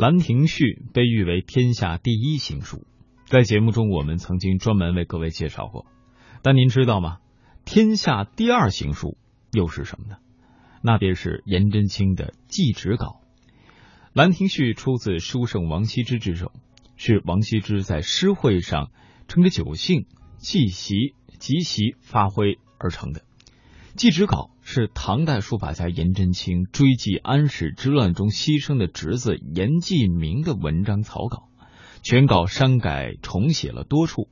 兰亭序》被誉为天下第一行书，在节目中我们曾经专门为各位介绍过。但您知道吗？天下第二行书又是什么呢？那便是颜真卿的祭侄稿。《兰亭序》出自书圣王羲之之手，是王羲之在诗会上乘着酒兴，即席即席发挥而成的。祭侄稿是唐代书法家颜真卿追记安史之乱中牺牲的侄子颜季明的文章草稿，全稿删改重写了多处，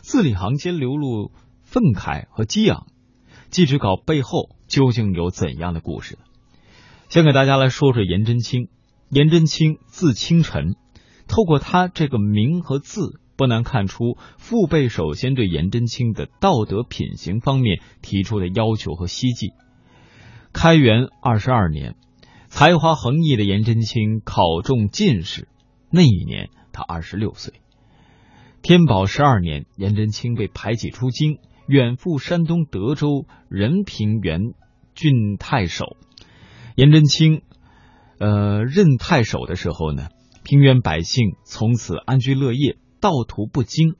字里行间流露愤慨和激昂。祭侄稿背后究竟有怎样的故事呢？先给大家来说说颜真卿。颜真卿字清晨，透过他这个名和字。不难看出，父辈首先对颜真卿的道德品行方面提出的要求和希冀。开元二十二年，才华横溢的颜真卿考中进士，那一年他二十六岁。天宝十二年，颜真卿被排挤出京，远赴山东德州任平原郡太守。颜真卿，呃，任太守的时候呢，平原百姓从此安居乐业。道途不惊，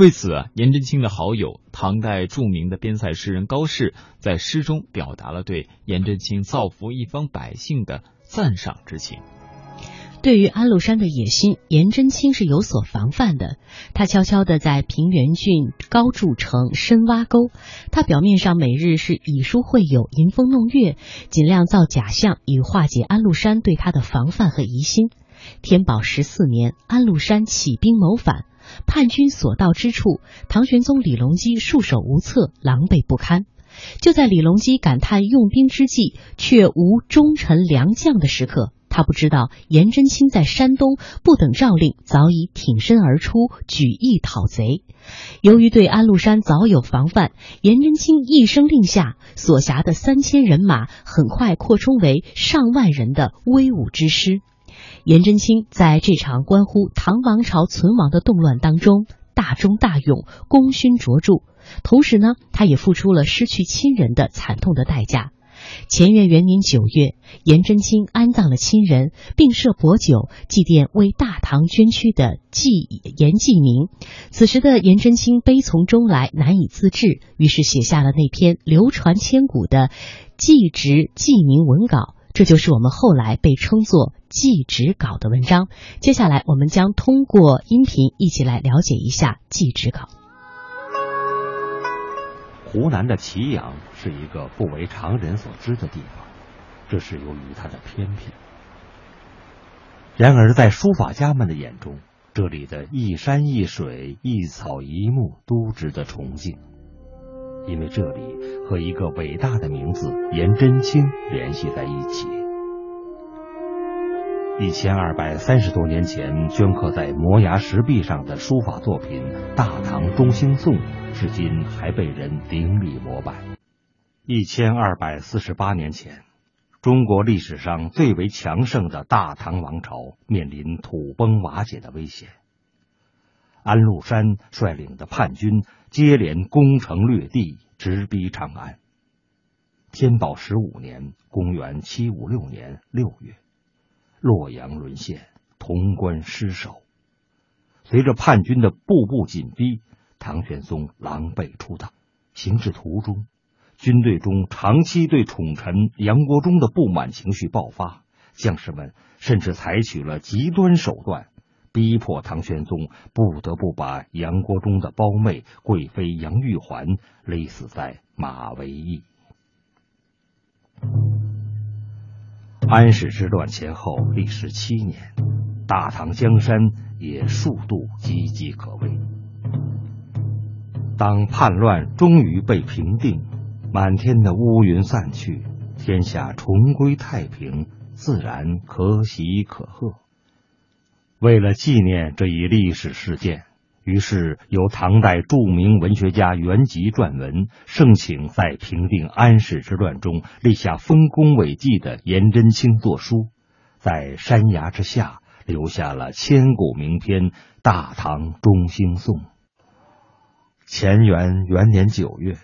为此，颜真卿的好友唐代著名的边塞诗人高适在诗中表达了对颜真卿造福一方百姓的赞赏之情。对于安禄山的野心，颜真卿是有所防范的。他悄悄地在平原郡高筑城，深挖沟。他表面上每日是以书会友，吟风弄月，尽量造假象，以化解安禄山对他的防范和疑心。天宝十四年，安禄山起兵谋反，叛军所到之处，唐玄宗李隆基束手无策，狼狈不堪。就在李隆基感叹用兵之际，却无忠臣良将的时刻，他不知道颜真卿在山东不等诏令，早已挺身而出，举义讨贼。由于对安禄山早有防范，颜真卿一声令下，所辖的三千人马很快扩充为上万人的威武之师。颜真卿在这场关乎唐王朝存亡的动乱当中大忠大勇，功勋卓著。同时呢，他也付出了失去亲人的惨痛的代价。乾元元年九月，颜真卿安葬了亲人，并设薄酒祭奠为大唐捐躯的季颜季明。此时的颜真卿悲从中来，难以自制，于是写下了那篇流传千古的《祭侄季明文稿》。这就是我们后来被称作“祭侄稿”的文章。接下来，我们将通过音频一起来了解一下祭侄稿。湖南的祁阳是一个不为常人所知的地方，这是由于它的偏僻。然而，在书法家们的眼中，这里的一山一水、一草一木都值得崇敬。因为这里和一个伟大的名字颜真卿联系在一起。一千二百三十多年前镌刻在摩崖石壁上的书法作品《大唐中兴颂》，至今还被人顶礼膜拜。一千二百四十八年前，中国历史上最为强盛的大唐王朝面临土崩瓦解的危险。安禄山率领的叛军接连攻城略地，直逼长安。天宝十五年（公元七五六年）六月，洛阳沦陷，潼关失守。随着叛军的步步紧逼，唐玄宗狼狈出逃。行至途中，军队中长期对宠臣杨国忠的不满情绪爆发，将士们甚至采取了极端手段。逼迫唐玄宗不得不把杨国忠的胞妹贵妃杨玉环勒死在马嵬驿。安史之乱前后历时七年，大唐江山也数度岌岌可危。当叛乱终于被平定，满天的乌云散去，天下重归太平，自然可喜可贺。为了纪念这一历史事件，于是由唐代著名文学家元吉撰文，盛请在平定安史之乱中立下丰功伟绩的颜真卿作书，在山崖之下留下了千古名篇《大唐中兴颂》。乾元元年九月，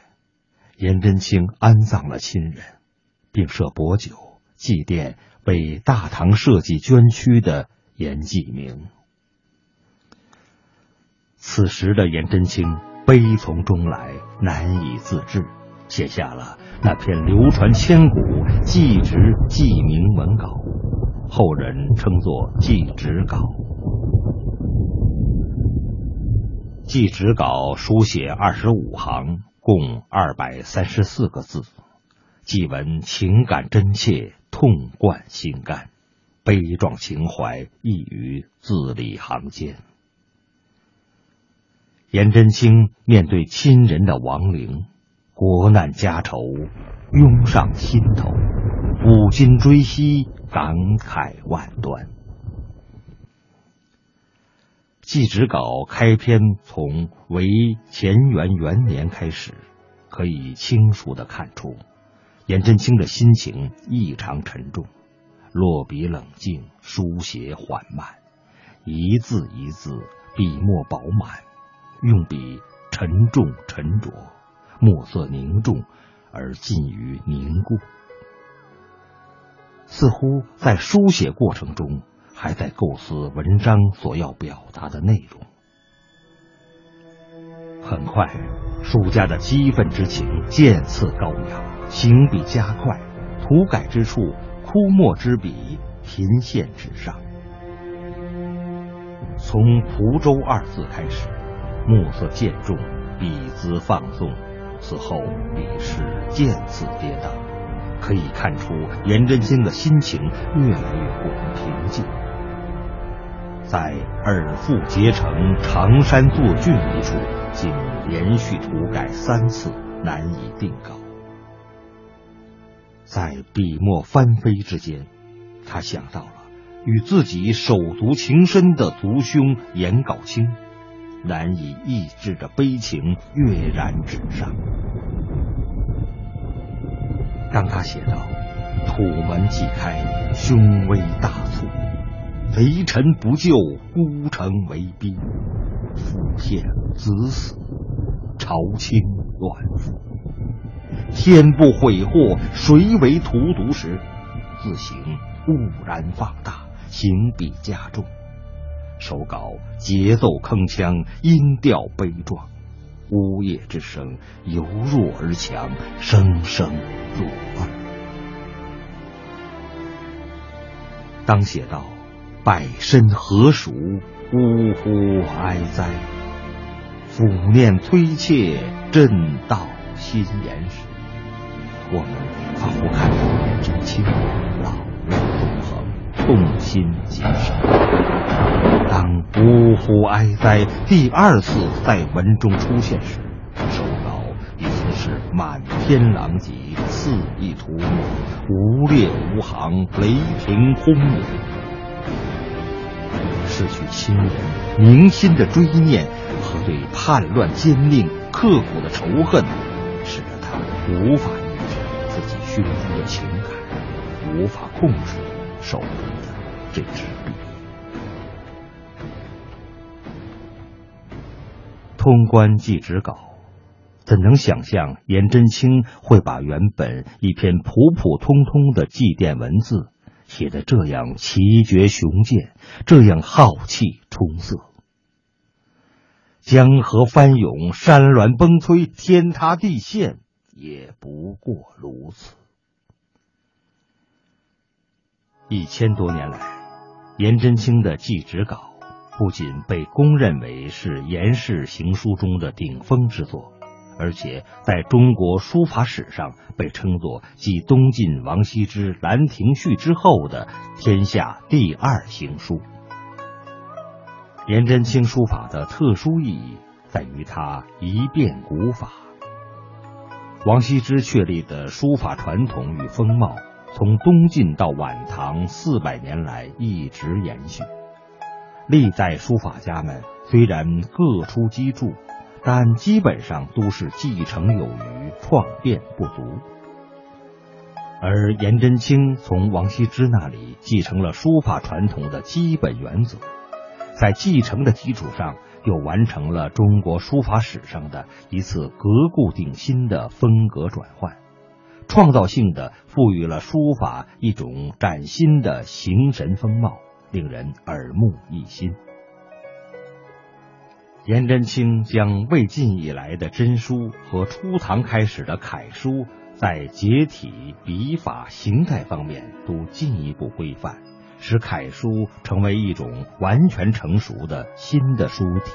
颜真卿安葬了亲人，并设薄酒祭奠为大唐社稷捐躯的。严继明。此时的颜真卿悲从中来，难以自制，写下了那篇流传千古《祭侄记明》文稿，后人称作《祭侄稿》。《祭侄稿》书写二十五行，共二百三十四个字，祭文情感真切，痛贯心肝，悲壮情怀溢于字里行间。颜真卿面对亲人的亡灵，国难家仇涌上心头，抚今追昔，感慨万端。祭侄稿开篇从为乾元元年开始，可以清楚的看出，颜真卿的心情异常沉重，落笔冷静，书写缓慢，一字一字，笔墨饱满，用笔沉重沉着，墨色凝重而近于凝固，似乎在书写过程中。还在构思文章所要表达的内容。很快，书家的激愤之情渐次高扬，行笔加快，涂改之处，枯墨之笔频现纸上。从“蒲州”二字开始，墨色渐重，笔姿放纵，此后笔势渐次跌宕，可以看出颜真卿的心情越来越不平静。在尔父结成常山作郡一处，竟连续涂改三次，难以定稿。在笔墨翻飞之间，他想到了与自己手足情深的族兄颜杲卿，难以抑制的悲情跃然纸上。当他写道“土门既开，凶威大促”。贼臣不救，孤城为兵；父骗子死，朝清乱覆。天不悔祸，谁为荼毒时？字形兀然放大，行笔加重，手稿节奏铿锵，音调悲壮，呜咽之声由弱而强，声声入耳。当写到。百身何属？呜呼哀哉！抚念推切，震道心言时，我们仿佛看到颜真卿老泪纵横，痛心疾首。当“呜呼哀哉”第二次在文中出现时，手稿已经是满天狼藉，肆意涂抹，无列无行，雷霆轰鸣。失去亲人、铭心的追念和对叛乱奸佞刻骨的仇恨，使得他无法抑制自己胸中的情感，无法控制手中的这支笔。通关祭侄稿，怎能想象颜真卿会把原本一篇普普通通的祭奠文字？写得这样奇绝雄健，这样浩气冲色。江河翻涌，山峦崩摧，天塌地陷，也不过如此。一千多年来，颜真卿的祭侄稿不仅被公认为是颜氏行书中的顶峰之作。而且在中国书法史上被称作继东晋王羲之《兰亭序》之后的天下第二行书。颜真卿书法的特殊意义在于它一变古法。王羲之确立的书法传统与风貌，从东晋到晚唐四百年来一直延续。历代书法家们虽然各出机杼。但基本上都是继承有余，创变不足。而颜真卿从王羲之那里继承了书法传统的基本原则，在继承的基础上，又完成了中国书法史上的一次革故鼎新的风格转换，创造性的赋予了书法一种崭新的形神风貌，令人耳目一新。颜真卿将魏晋以来的真书和初唐开始的楷书，在结体、笔法、形态方面都进一步规范，使楷书成为一种完全成熟的新的书体。